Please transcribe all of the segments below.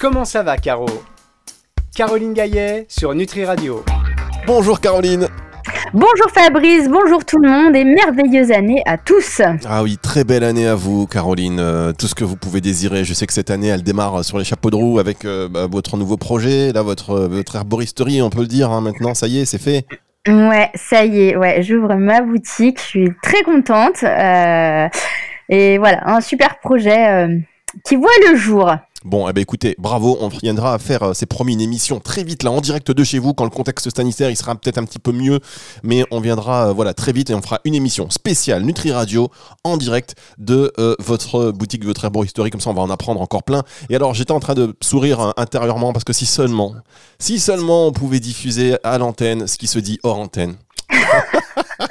Comment ça va, Caro? Caroline Gaillet sur Nutri Radio. Bonjour Caroline Bonjour Fabrice, bonjour tout le monde et merveilleuse année à tous. Ah oui, très belle année à vous Caroline, euh, tout ce que vous pouvez désirer. Je sais que cette année elle démarre sur les chapeaux de roue avec euh, bah, votre nouveau projet, là votre, votre herboristerie on peut le dire hein, maintenant, ça y est, c'est fait. Ouais, ça y est, ouais, j'ouvre ma boutique, je suis très contente. Euh, et voilà, un super projet qui voit le jour. Bon, eh ben écoutez, bravo, on viendra faire, euh, c'est promis, une émission très vite là, en direct de chez vous, quand le contexte sanitaire il sera peut-être un petit peu mieux, mais on viendra euh, voilà très vite et on fera une émission spéciale Nutri Radio en direct de euh, votre boutique, votre herboristerie, comme ça on va en apprendre encore plein. Et alors j'étais en train de sourire intérieurement parce que si seulement, si seulement on pouvait diffuser à l'antenne ce qui se dit hors antenne.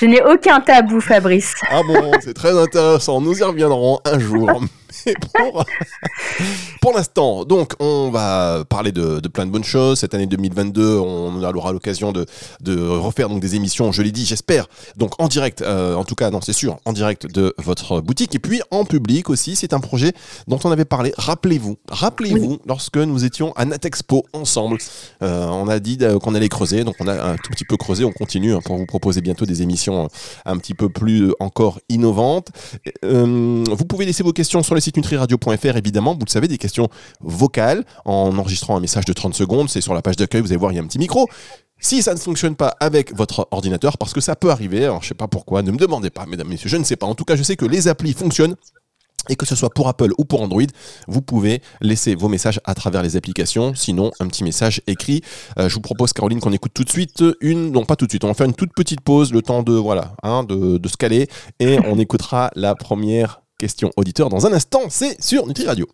Je n'ai aucun tabou, Fabrice. Ah bon, c'est très intéressant. Nous y reviendrons un jour. pour, l'instant, donc, on va parler de, plein de bonnes choses. Cette année 2022, on aura l'occasion de, refaire donc des émissions, je l'ai dit, j'espère, donc en direct, euh, en tout cas, non, c'est sûr, en direct de votre boutique. Et puis en public aussi, c'est un projet dont on avait parlé. Rappelez-vous, rappelez-vous, lorsque nous étions à Natexpo ensemble, euh, on a dit euh, qu'on allait creuser, donc on a un tout petit peu creusé, on continue hein, pour vous proposer bientôt des émissions un petit peu plus encore innovantes. vous pouvez laisser vos questions sur les site nutriradio.fr, évidemment, vous le savez, des questions vocales en enregistrant un message de 30 secondes. C'est sur la page d'accueil, vous allez voir, il y a un petit micro. Si ça ne fonctionne pas avec votre ordinateur, parce que ça peut arriver, je sais pas pourquoi, ne me demandez pas, mesdames, messieurs, je ne sais pas. En tout cas, je sais que les applis fonctionnent. Et que ce soit pour Apple ou pour Android, vous pouvez laisser vos messages à travers les applications, sinon un petit message écrit. Euh, je vous propose, Caroline, qu'on écoute tout de suite une, non pas tout de suite, on va faire une toute petite pause, le temps de voilà, hein, de, de se caler, et on écoutera la première question auditeur dans un instant, c'est sur Nutri Radio.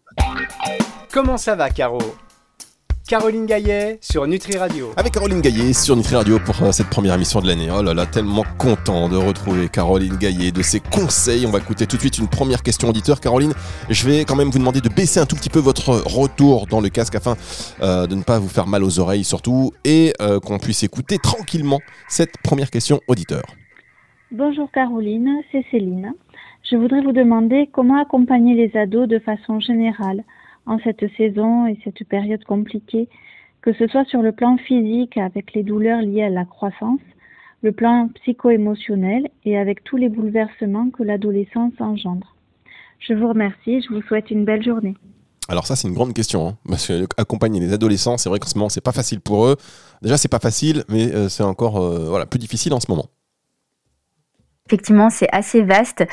Comment ça va, Caro? Caroline Gaillet sur Nutri Radio. Avec Caroline Gaillet sur Nutri Radio pour euh, cette première émission de l'année. Oh là là, tellement content de retrouver Caroline Gaillet, de ses conseils. On va écouter tout de suite une première question auditeur. Caroline, je vais quand même vous demander de baisser un tout petit peu votre retour dans le casque afin euh, de ne pas vous faire mal aux oreilles surtout et euh, qu'on puisse écouter tranquillement cette première question auditeur. Bonjour Caroline, c'est Céline. Je voudrais vous demander comment accompagner les ados de façon générale en cette saison et cette période compliquée, que ce soit sur le plan physique avec les douleurs liées à la croissance, le plan psycho-émotionnel et avec tous les bouleversements que l'adolescence engendre. Je vous remercie, je vous souhaite une belle journée. Alors ça c'est une grande question, hein, parce que accompagner les adolescents, c'est vrai qu'en ce moment c'est pas facile pour eux. Déjà c'est pas facile, mais euh, c'est encore euh, voilà plus difficile en ce moment. Effectivement, c'est assez vaste.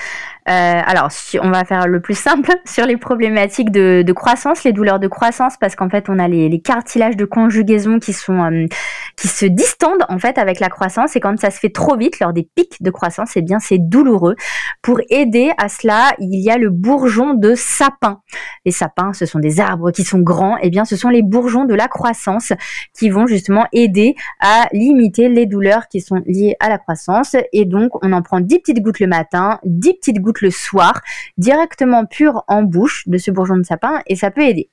Euh, alors, on va faire le plus simple sur les problématiques de, croissance, les douleurs de croissance, parce qu'en fait, on a les, cartilages de conjugaison qui sont euh, qui se distendent en fait avec la croissance, et quand ça se fait trop vite lors des pics de croissance, eh bien, c'est douloureux. Pour aider à cela, il y a le bourgeon de sapin. Les sapins, ce sont des arbres qui sont grands, eh bien, ce sont les bourgeons de la croissance qui vont justement aider à limiter les douleurs qui sont liées à la croissance, et donc on en prend 10 petites gouttes le matin, 10 petites gouttes le soir, directement pur en bouche de ce bourgeon de sapin et ça peut aider.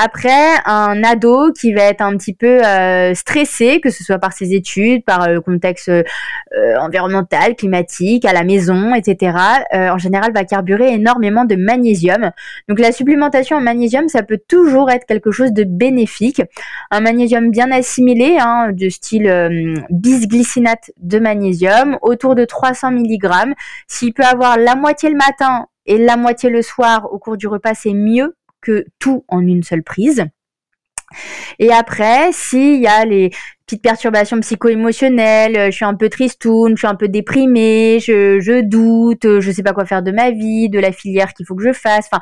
Après, un ado qui va être un petit peu euh, stressé, que ce soit par ses études, par le contexte euh, environnemental, climatique, à la maison, etc., euh, en général va carburer énormément de magnésium. Donc la supplémentation en magnésium, ça peut toujours être quelque chose de bénéfique. Un magnésium bien assimilé, hein, de style bisglycinate de magnésium, autour de 300 mg. S'il peut avoir la moitié le matin et la moitié le soir au cours du repas, c'est mieux tout en une seule prise. Et après, s'il y a les petites perturbations psycho-émotionnelles, euh, je suis un peu tristoun, je suis un peu déprimée, je, doute, euh, je sais pas quoi faire de ma vie, de la filière qu'il faut que je fasse. Enfin,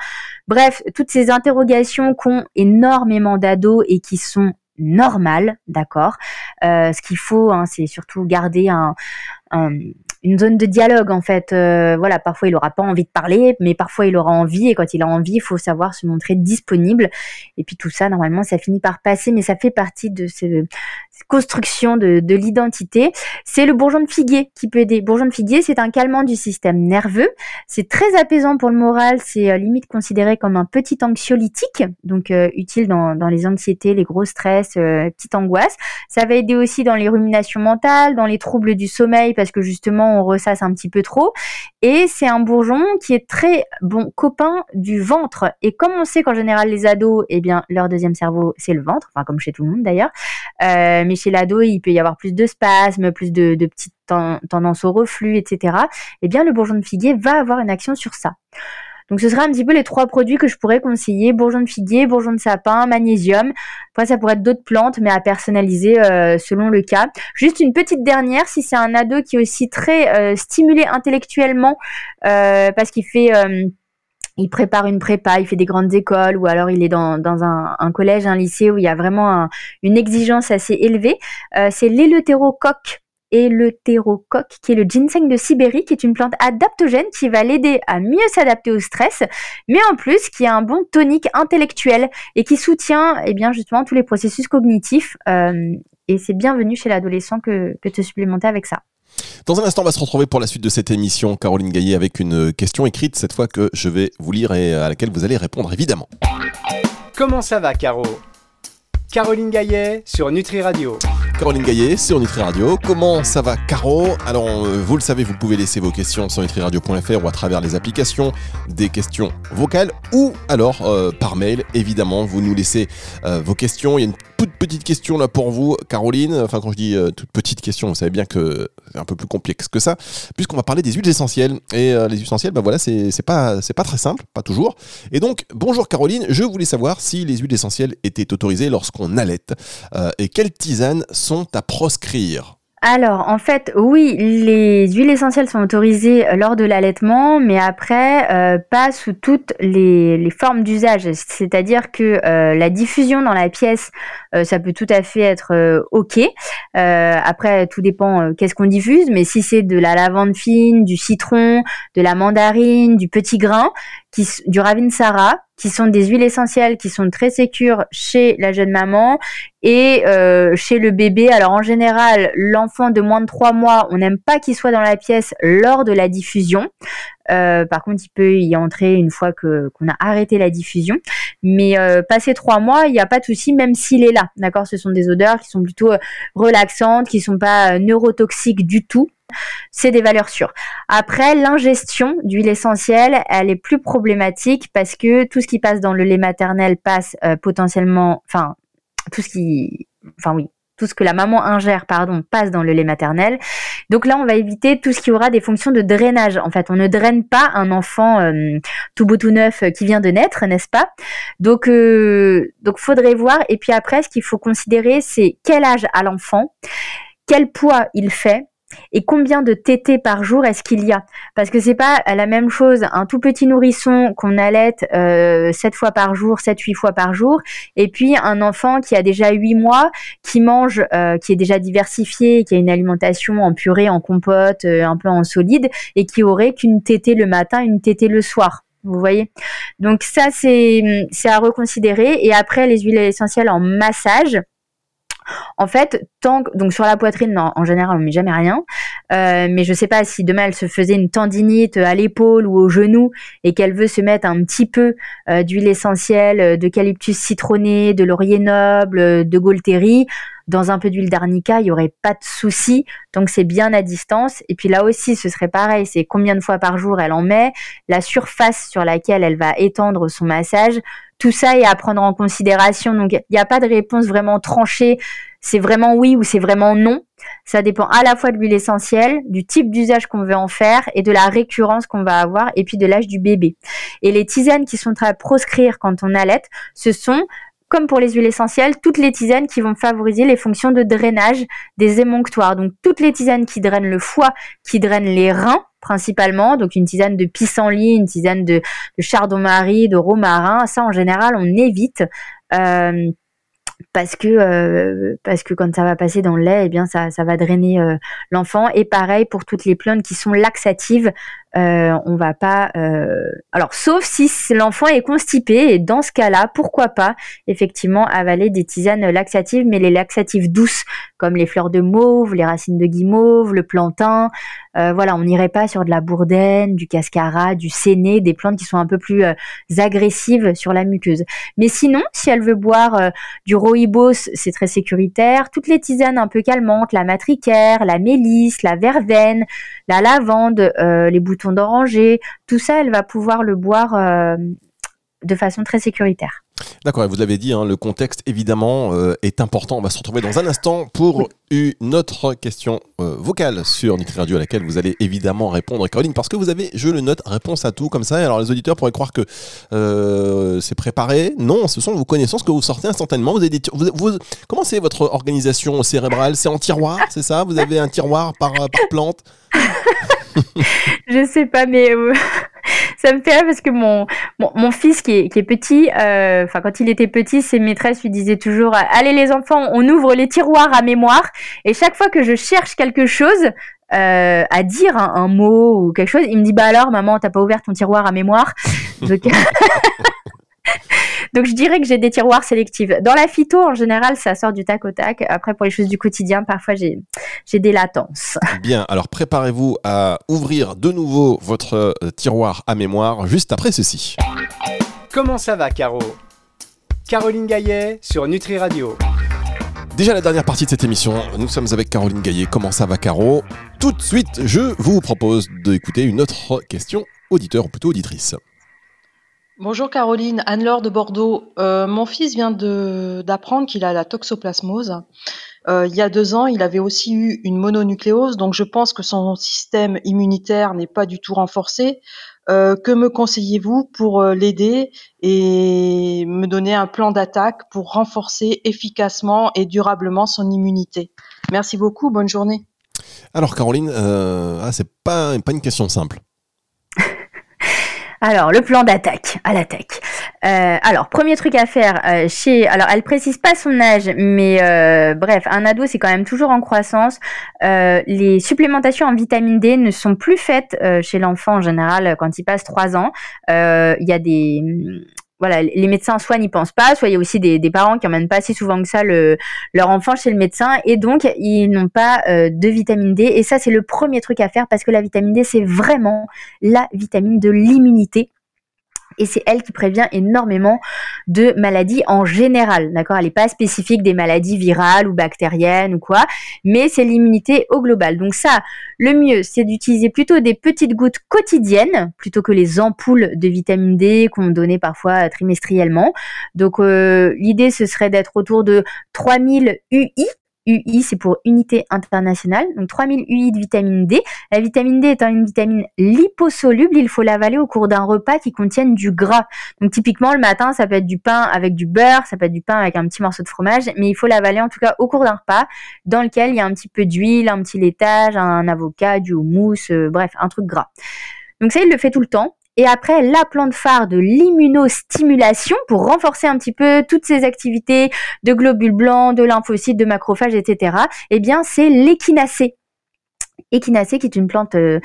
bref, toutes ces interrogations qu'ont énormément d'ados et qui sont normales, d'accord. Euh, ce qu'il faut, hein, c'est surtout garder un une zone de dialogue en fait. Euh, voilà, parfois il aura pas envie de parler, mais parfois il aura envie et quand il a envie, il faut savoir se montrer disponible. Et puis tout ça, normalement, ça finit par passer, mais ça fait partie de ce, construction de, de l'identité, c'est le bourgeon de figuier qui peut aider. Bourgeon de figuier, c'est un calmant du système nerveux. C'est très apaisant pour le moral. C'est euh, limite considéré comme un petit anxiolytique, donc euh, utile dans, les anxiétés, les gros stress, euh, petite angoisse. Ça va aider aussi dans les ruminations mentales, dans les troubles du sommeil, parce que justement on ressasse un petit peu trop. Et c'est un bourgeon qui est très bon copain du ventre. Et comme on sait qu'en général les ados, eh bien leur deuxième cerveau c'est le ventre, enfin comme chez tout le monde d'ailleurs. Mais chez l'ado, il peut y avoir plus de spasmes, plus de, de petites tendances au reflux, etc. Eh bien, le bourgeon de figuier va avoir une action sur ça. Donc ce sera un petit peu les trois produits que je pourrais conseiller bourgeon de figuier, bourgeon de sapin, magnésium. Après ça pourrait être d'autres plantes, mais à personnaliser euh, selon le cas. Juste une petite dernière, si c'est un ado qui est aussi très euh, stimulé intellectuellement euh, parce qu'il fait il prépare une prépa, il fait des grandes écoles ou alors il est dans, un, collège, un lycée où il y a vraiment une exigence assez élevée. Euh, c'est l'éleutérocoque éleutérocoque, qui est le ginseng de Sibérie, qui est une plante adaptogène qui va l'aider à mieux s'adapter au stress, mais en plus qui a un bon tonique intellectuel et qui soutient eh bien justement tous les processus cognitifs. Euh, et c'est bienvenu chez l'adolescent que, que de supplémenter avec ça. Dans un instant, on va se retrouver pour la suite de cette émission, Caroline Gaillet, avec une question écrite cette fois que je vais vous lire et à laquelle vous allez répondre évidemment. Comment ça va, Caro? Caroline Gaillet sur Nutri Radio. Caroline Gaillet sur Nutri Radio. Comment ça va, Caro? Alors, euh, vous le savez, vous pouvez laisser vos questions sur nutriradio.fr ou à travers les applications, des questions vocales ou alors euh, par mail. Évidemment, vous nous laissez euh, vos questions. Il y a une toute petite question là pour vous, Caroline. Enfin, quand je dis toute petite question, vous savez bien que c'est un peu plus complexe que ça, puisqu'on va parler des huiles essentielles. Et les huiles essentielles, ben voilà, c'est pas, pas très simple, pas toujours. Et donc, bonjour Caroline, je voulais savoir si les huiles essentielles étaient autorisées lorsqu'on allait et quelles tisanes sont à proscrire alors, en fait, oui, les huiles essentielles sont autorisées euh, lors de l'allaitement, mais après, euh, pas sous toutes les, formes d'usage. C'est-à-dire que euh, la diffusion dans la pièce, ça peut tout à fait être OK. après, tout dépend qu'est-ce qu'on diffuse, mais si c'est de la lavande fine, du citron, de la mandarine, du petit grain, qui, du ravinsara, qui sont des huiles essentielles qui sont très sécures chez la jeune maman et euh, chez le bébé. Alors en général, l'enfant de moins de 3 mois, on n'aime pas qu'il soit dans la pièce lors de la diffusion. Euh, par contre, il peut y entrer une fois que qu'on a arrêté la diffusion. Mais euh, passé trois mois, il n'y a pas de souci, même s'il est là. D'accord, ce sont des odeurs qui sont plutôt euh, relaxantes, qui sont pas neurotoxiques du tout. C'est des valeurs sûres. Après, l'ingestion d'huile essentielle, elle est plus problématique parce que tout ce qui passe dans le lait maternel passe potentiellement, enfin, tout ce qui, enfin oui, tout ce que la maman ingère, pardon, passe dans le lait maternel. Donc là, on va éviter tout ce qui aura des fonctions de drainage. En fait, on ne draine pas un enfant euh, tout beau tout neuf euh, qui vient de naître, n'est-ce pas? Donc, euh, donc faudrait voir. Et puis après, ce qu'il faut considérer, c'est quel âge a l'enfant, quel poids il fait, et combien de tétés par jour est-ce qu'il y a? Parce que c'est pas la même chose un tout petit nourrisson qu'on allaite euh, 7 fois par jour, 7 8 fois par jour et puis un enfant qui a déjà 8 mois, qui mange euh, qui est déjà diversifié, qui a une alimentation en purée, en compote, euh, un peu en solide et qui aurait qu'une tétée le matin, une tétée le soir. Vous voyez? Donc ça c'est c'est à reconsidérer. Et après les huiles essentielles en massage en fait, tant donc sur la poitrine, en général, on met jamais rien. Euh, mais je sais pas si demain elle se faisait une tendinite à l'épaule ou au genou et qu'elle veut se mettre un petit peu euh, d'huile essentielle, euh, d'eucalyptus citronné, de laurier noble, de Golteri, dans un peu d'huile d'arnica, il y aurait pas de souci. Donc c'est bien à distance. Et puis là aussi, ce serait pareil. C'est combien de fois par jour elle en met, la surface sur laquelle elle va étendre son massage. Tout ça est à prendre en considération. Donc, il n'y a pas de réponse vraiment tranchée. C'est vraiment oui ou c'est vraiment non. Ça dépend à la fois de l'huile essentielle, du type d'usage qu'on veut en faire et de la récurrence qu'on va avoir et puis de l'âge du bébé. Et les tisanes qui sont à proscrire quand on allait, ce sont comme pour les huiles essentielles, toutes les tisanes qui vont favoriser les fonctions de drainage des émonctoires. Donc toutes les tisanes qui drainent le foie, qui drainent les reins, principalement. Donc une tisane de pissenlit, une tisane de, chardon-marie, de romarin. Ça, en général, on évite. Euh, parce que euh, parce que quand ça va passer dans le lait, eh bien ça, ça va drainer euh, l'enfant. Et pareil pour toutes les plantes qui sont laxatives, euh, on va pas. Euh, alors, sauf si l'enfant est constipé, et dans ce cas-là, pourquoi pas effectivement avaler des tisanes laxatives, mais les laxatives douces, comme les fleurs de mauve, les racines de guimauve, le plantain. Euh, voilà, on n'irait pas sur de la bourdaine, du cascara, du séné, des plantes qui sont un peu plus agressives sur la muqueuse. Mais sinon, si elle veut boire du rooibos, c'est très sécuritaire. Toutes les tisanes un peu calmantes, la matricaire, la mélisse, la verveine, la lavande, les boutons d'oranger, tout ça, elle va pouvoir le boire euh, de façon très sécuritaire. D'accord, vous l'avez dit, hein, le contexte évidemment euh, est important. On va se retrouver dans un instant pour une autre question euh, vocale sur Nutri Radio à laquelle vous allez évidemment répondre, Caroline, parce que vous avez, je le note, réponse à tout comme ça. Alors les auditeurs pourraient croire que c'est préparé. Non, ce sont vos connaissances que vous sortez instantanément. Vous avez vous, comment c'est votre organisation cérébrale? C'est en tiroir, c'est ça? Vous avez un tiroir par, par plante? je sais pas, mais euh, ça me fait rire parce que mon, mon, fils qui est, qui est petit, euh, enfin quand il était petit, ses maîtresses lui disaient toujours Allez les enfants, on ouvre les tiroirs à mémoire. Et chaque fois que je cherche quelque chose, euh, à dire un, mot ou quelque chose, il me dit bah alors maman t'as pas ouvert ton tiroir à mémoire. Donc je dirais que j'ai des tiroirs sélectifs. Dans la phyto, en général, ça sort du tac au tac. Après, pour les choses du quotidien, parfois j'ai des latences. Bien, alors préparez-vous à ouvrir de nouveau votre euh, tiroir à mémoire juste après ceci. Comment ça va, Caro? Caroline Gaillet sur Nutri Radio. Déjà la dernière partie de cette émission, nous sommes avec Caroline Gaillet. Comment ça va, Caro? Tout de suite, je vous propose d'écouter une autre question auditeur ou plutôt auditrice. Bonjour Caroline, Anne-Laure de Bordeaux. Euh, mon fils vient d'apprendre qu'il a la toxoplasmose. Euh, il y a deux ans, il avait aussi eu une mononucléose, donc je pense que son système immunitaire n'est pas du tout renforcé. Euh, que me conseillez-vous pour l'aider et me donner un plan d'attaque pour renforcer efficacement et durablement son immunité? Merci beaucoup, bonne journée. Alors Caroline, ah, c'est pas, pas une question simple. Alors, le plan d'attaque, à l'attaque. Euh, alors, premier truc à faire euh, chez. Alors, elle précise pas son âge, mais euh, bref, un ado c'est quand même toujours en croissance. les supplémentations en vitamine D ne sont plus faites chez l'enfant en général quand il passe 3 ans. Il y a des voilà, les médecins soit n'y pensent pas, soit il y a aussi des, parents qui emmènent pas assez souvent que ça leur enfant chez le médecin et donc ils n'ont pas euh, de vitamine D. Et ça, c'est le premier truc à faire parce que la vitamine D, c'est vraiment la vitamine de l'immunité et c'est elle qui prévient énormément de maladies en général, d'accord? Elle n'est pas spécifique des maladies virales ou bactériennes ou quoi, mais c'est l'immunité au global. Donc ça, le mieux, c'est d'utiliser plutôt des petites gouttes quotidiennes plutôt que les ampoules de vitamine D qu'on donnait parfois trimestriellement. Donc euh, l'idée, ce serait d'être autour de 3000 UI UI, c'est pour unité internationale, donc 3000 UI de vitamine D. La vitamine D étant une vitamine liposoluble, il faut l'avaler au cours d'un repas qui contienne du gras. Donc typiquement le matin, ça peut être du pain avec du beurre, ça peut être du pain avec un petit morceau de fromage, mais il faut l'avaler en tout cas au cours d'un repas dans lequel il y a un petit peu d'huile, un petit laitage, un avocat, du houmous, euh, bref, un truc gras. Donc ça, il le fait tout le temps. Et après, la plante phare de l'immunostimulation pour renforcer un petit peu toutes ces activités de globules blancs, de lymphocytes, de macrophages, etc. Eh bien, c'est l'échinacée. Échinacée qui est une plante euh,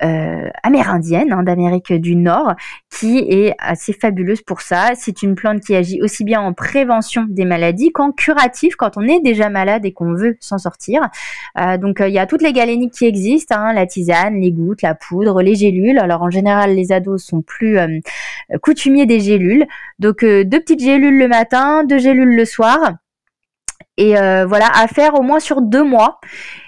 amérindienne hein, d'Amérique du Nord qui est assez fabuleuse pour ça. C'est une plante qui agit aussi bien en prévention des maladies qu'en curatif quand on est déjà malade et qu'on veut s'en sortir. Euh, donc il y a toutes les galéniques qui existent, hein, la tisane, les gouttes, la poudre, les gélules. Alors en général les ados sont plus coutumiers des gélules. Donc deux petites gélules le matin, deux gélules le soir. Et voilà, à faire au moins sur deux mois.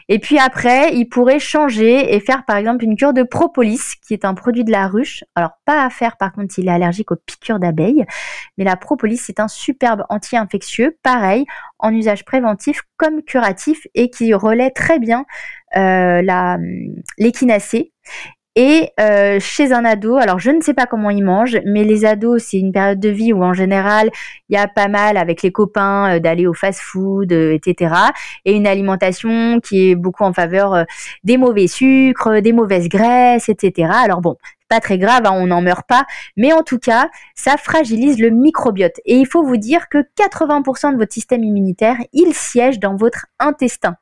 Et puis après, il pourrait changer et faire par exemple une cure de propolis, qui est un produit de la ruche. Alors pas à faire par contre s'il est allergique aux piqûres d'abeilles. Mais la propolis, c'est un superbe anti-infectieux, pareil, en usage préventif comme curatif et qui relaie très bien euh, l'échinacée et euh, chez un ado, alors je ne sais pas comment ils mangent, mais les ados, c'est une période de vie où en général, il y a pas mal avec les copains euh, d'aller au fast-food, euh, etc. Et une alimentation qui est beaucoup en faveur des mauvais sucres, des mauvaises graisses, etc. Alors bon, pas très grave, hein, on n'en meurt pas, mais en tout cas, ça fragilise le microbiote. Et il faut vous dire que 80% de votre système immunitaire, il siège dans votre intestin.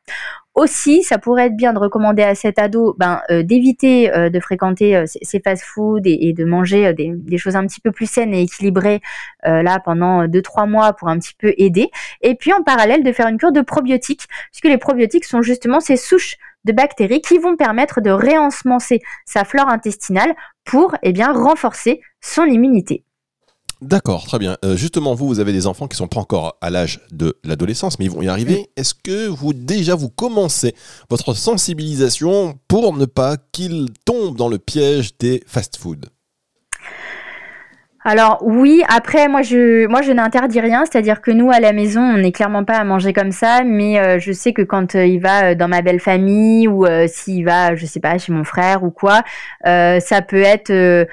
Aussi, ça pourrait être bien de recommander à cet ado ben, d'éviter de fréquenter ces fast-foods et, de manger des, des, choses un petit peu plus saines et équilibrées là pendant 2-3 mois pour un petit peu aider. Et puis en parallèle de faire une cure de probiotiques, puisque les probiotiques sont justement ces souches de bactéries qui vont permettre de réensemencer sa flore intestinale pour eh bien, renforcer son immunité. D'accord, très bien. Euh, justement, vous, vous avez des enfants qui sont pas encore à l'âge de l'adolescence, mais ils vont y arriver. Est-ce que vous déjà vous commencez votre sensibilisation pour ne pas qu'ils tombent dans le piège des fast-foods? Alors oui, après moi je moi je n'interdis rien, c'est-à-dire que nous à la maison on n'est clairement pas à manger comme ça, mais euh, je sais que quand euh, il va euh, dans ma belle famille ou s'il va je sais pas chez mon frère ou quoi, ça peut être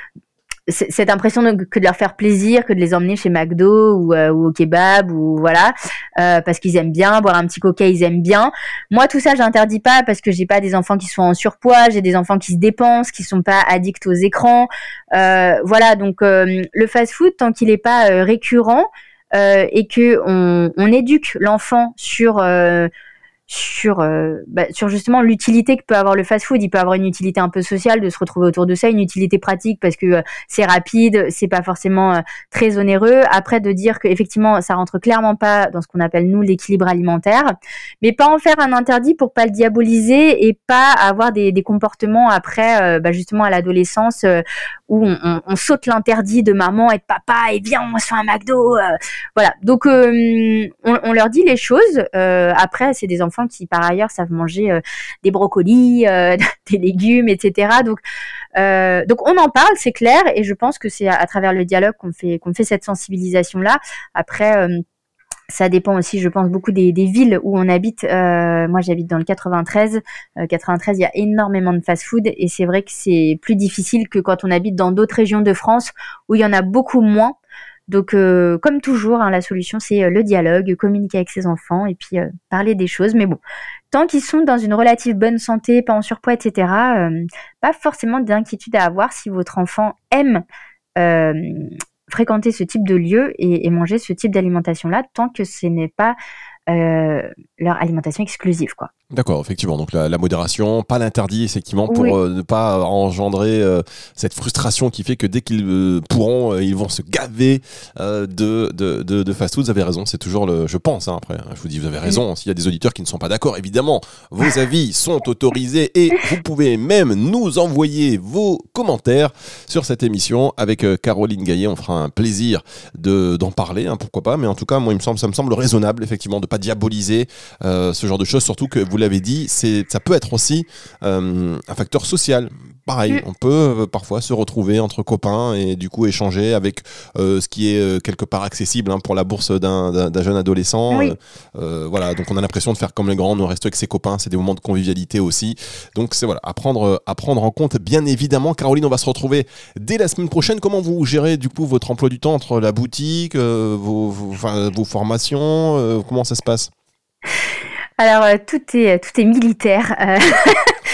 cette impression que de leur faire plaisir, que de les emmener chez McDo ou, euh, au kebab ou voilà, euh, parce qu'ils aiment bien boire un petit coca, ils aiment bien. Moi, tout ça, j'interdis pas parce que j'ai pas des enfants qui sont en surpoids, j'ai des enfants qui se dépensent, qui sont pas addicts aux écrans, euh, voilà. Donc le fast-food, tant qu'il n'est pas récurrent et que on, on éduque l'enfant sur sur, euh, bah, sur justement l'utilité que peut avoir le fast-food. Il peut avoir une utilité un peu sociale de se retrouver autour de ça, une utilité pratique parce que euh, c'est rapide, c'est pas forcément euh, très onéreux. Après, de dire que effectivement, ça rentre clairement pas dans ce qu'on appelle nous l'équilibre alimentaire, mais pas en faire un interdit pour pas le diaboliser et pas avoir des, des comportements après, bah, justement à l'adolescence où on, saute l'interdit de maman et de papa et viens on se fait un McDo. voilà. Donc on, on, leur dit les choses. après, c'est des enfants qui par ailleurs savent manger euh, des brocolis, euh, des légumes, etc. Donc, euh, donc on en parle, c'est clair, et je pense que c'est à, travers le dialogue qu'on fait qu'on fait cette sensibilisation là. Après ça dépend aussi, je pense, beaucoup des, villes où on habite. moi, j'habite dans le 93. 93, il y a énormément de fast-food et c'est vrai que c'est plus difficile que quand on habite dans d'autres régions de France où il y en a beaucoup moins. Donc, euh, comme toujours, hein, la solution, c'est euh, le dialogue, communiquer avec ses enfants et puis euh, parler des choses. Mais bon, tant qu'ils sont dans une relative bonne santé, pas en surpoids, etc., pas forcément d'inquiétude à avoir si votre enfant aime fréquenter ce type de lieu et, et manger ce type d'alimentation-là, tant que ce n'est pas leur alimentation exclusive, quoi. D'accord, effectivement. Donc la, modération, pas l'interdit, effectivement, pour euh, ne pas engendrer euh, cette frustration qui fait que dès qu'ils euh, pourront, ils vont se gaver de, de, de, fast-food. Vous avez raison, c'est toujours le. Je pense, hein, après, je vous dis, vous avez raison. S'il y a des auditeurs qui ne sont pas d'accord, évidemment, vos avis sont autorisés et vous pouvez même nous envoyer vos commentaires sur cette émission avec Caroline Gaillet. On fera un plaisir d'en parler, hein, pourquoi pas. Mais en tout cas, moi, il me semble, ça me semble raisonnable, effectivement, de pas diaboliser ce genre de choses, surtout que vous l'avez dit, ça peut être aussi euh, un facteur social. Pareil, mm. on peut euh, parfois se retrouver entre copains et du coup échanger avec euh, ce qui est quelque part accessible hein, pour la bourse d'un, jeune adolescent. voilà, donc on a l'impression de faire comme les grands, on reste avec ses copains, c'est des moments de convivialité aussi. Donc c'est voilà, à prendre, à prendre en compte, bien évidemment. Caroline, on va se retrouver dès la semaine prochaine. Comment vous gérez du coup votre emploi du temps entre la boutique, vos, vos formations Comment ça se passe? Alors euh, tout est tout est militaire. Euh.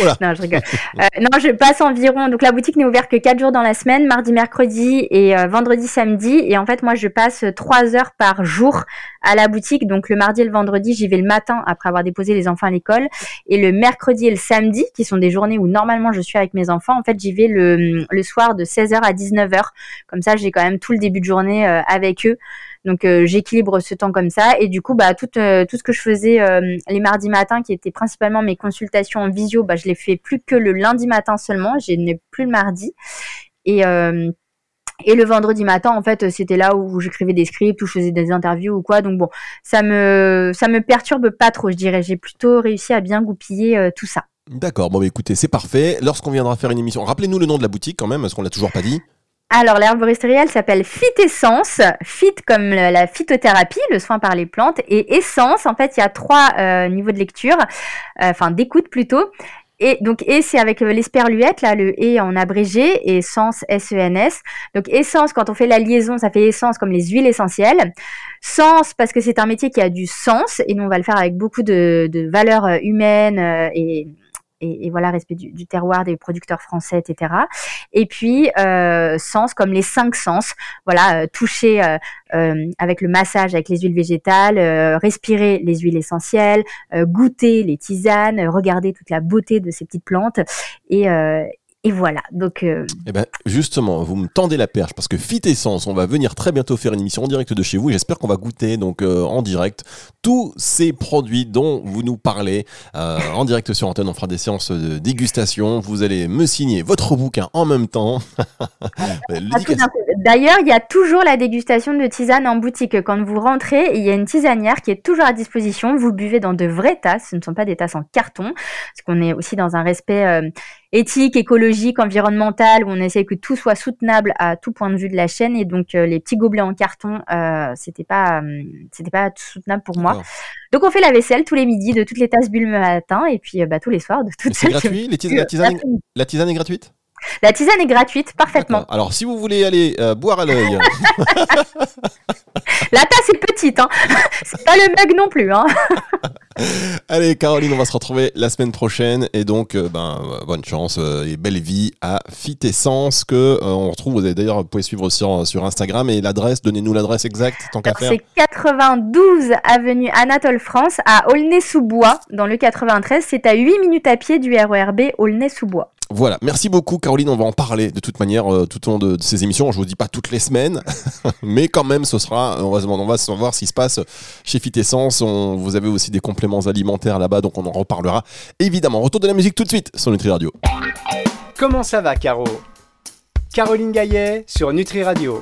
non, je rigole. Euh, non, je passe environ. Donc la boutique n'est ouverte que 4 jours dans la semaine, mardi, mercredi et vendredi, samedi. Et en fait, moi, je passe 3 heures par jour à la boutique. Donc le mardi et le vendredi, j'y vais le matin après avoir déposé les enfants à l'école. Et le mercredi et le samedi, qui sont des journées où normalement je suis avec mes enfants, en fait, j'y vais le, le soir de 16h à 19h. Comme ça, j'ai quand même tout le début de journée avec eux. Donc euh, j'équilibre ce temps comme ça et du coup bah tout euh, ce que je faisais euh, les mardis matins qui étaient principalement mes consultations en visio, bah je les fais plus que le lundi matin seulement, je n'ai plus le mardi et et le vendredi matin, en fait, c'était là où j'écrivais des scripts, où je faisais des interviews ou quoi. Donc bon, ça me ça me perturbe pas trop, je dirais. J'ai plutôt réussi à bien goupiller tout ça. D'accord. Bon, bah, écoutez, c'est parfait. Lorsqu'on viendra faire une émission, rappelez-nous le nom de la boutique quand même, parce qu'on l'a toujours pas dit. Alors, l'herboristerie, elle s'appelle Fit Essence. Fit comme la phytothérapie, le soin par les plantes. Et Essence, en fait, il y a trois euh, niveaux de lecture, euh, enfin d'écoute plutôt. Et donc, et c'est avec euh, l'esperluette, là, le et en abrégé, et sens, S-E-N-S. Donc, essence, quand on fait la liaison, ça fait essence comme les huiles essentielles. Sens, parce que c'est un métier qui a du sens, et nous, on va le faire avec beaucoup de, de valeurs humaines et et, voilà, respect du, terroir, des producteurs français, etc. Et puis, euh, sens comme les cinq sens, voilà, euh, toucher avec le massage avec les huiles végétales, respirer les huiles essentielles, goûter les tisanes, regarder toute la beauté de ces petites plantes et, et voilà, donc. Euh, eh ben, justement, vous me tendez la perche parce que Fit Essence, on va venir très bientôt faire une émission en direct de chez vous. J'espère qu'on va goûter donc euh, en direct tous ces produits dont vous nous parlez euh, en direct sur antenne. On fera des séances de dégustation. Vous allez me signer votre bouquin en même temps. D'ailleurs, il y a toujours la dégustation de tisane en boutique. Quand vous rentrez, il y a une tisanière qui est toujours à disposition. Vous buvez dans de vraies tasses. Ce ne sont pas des tasses en carton, parce qu'on est aussi dans un respect éthique, écologique, environnemental, où on essaie que tout soit soutenable à tout point de vue de la chaîne. Et donc, euh, les petits gobelets en carton, euh, c'était pas, euh, c'était pas soutenable pour moi. Donc, on fait la vaisselle tous les midis de toutes les tasses bulles le matin, et puis bah, tous les soirs de toutes C'est gratuit. la, tisane la tisane est gratuite? La tisane est gratuite, parfaitement. Alors, si vous voulez aller boire à l'œil. la tasse est petite, hein. C'est pas le mug non plus, hein. Allez, Caroline, on va se retrouver la semaine prochaine. Et donc, euh, ben, euh, bonne chance euh, et belle vie à Fitessence que on retrouve. Vous d'ailleurs, vous pouvez suivre sur, sur Instagram. Et l'adresse, donnez-nous l'adresse exacte, tant qu'à faire. C'est 92 avenue Anatole France à Aulnay-sous-Bois, dans le 93. C'est à 8 minutes à pied du RERB Aulnay-sous-Bois. Voilà, merci beaucoup Caroline, on va en parler de toute manière tout au long de, ces émissions, je vous dis pas toutes les semaines, mais quand même ce sera, va, on va voir ce qui se passe chez Fitessence, on, vous avez aussi des compléments alimentaires là-bas, donc on en reparlera évidemment. Retour de la musique tout de suite sur Nutri Radio. Comment ça va, Caro? Caroline Gaillet sur Nutri Radio.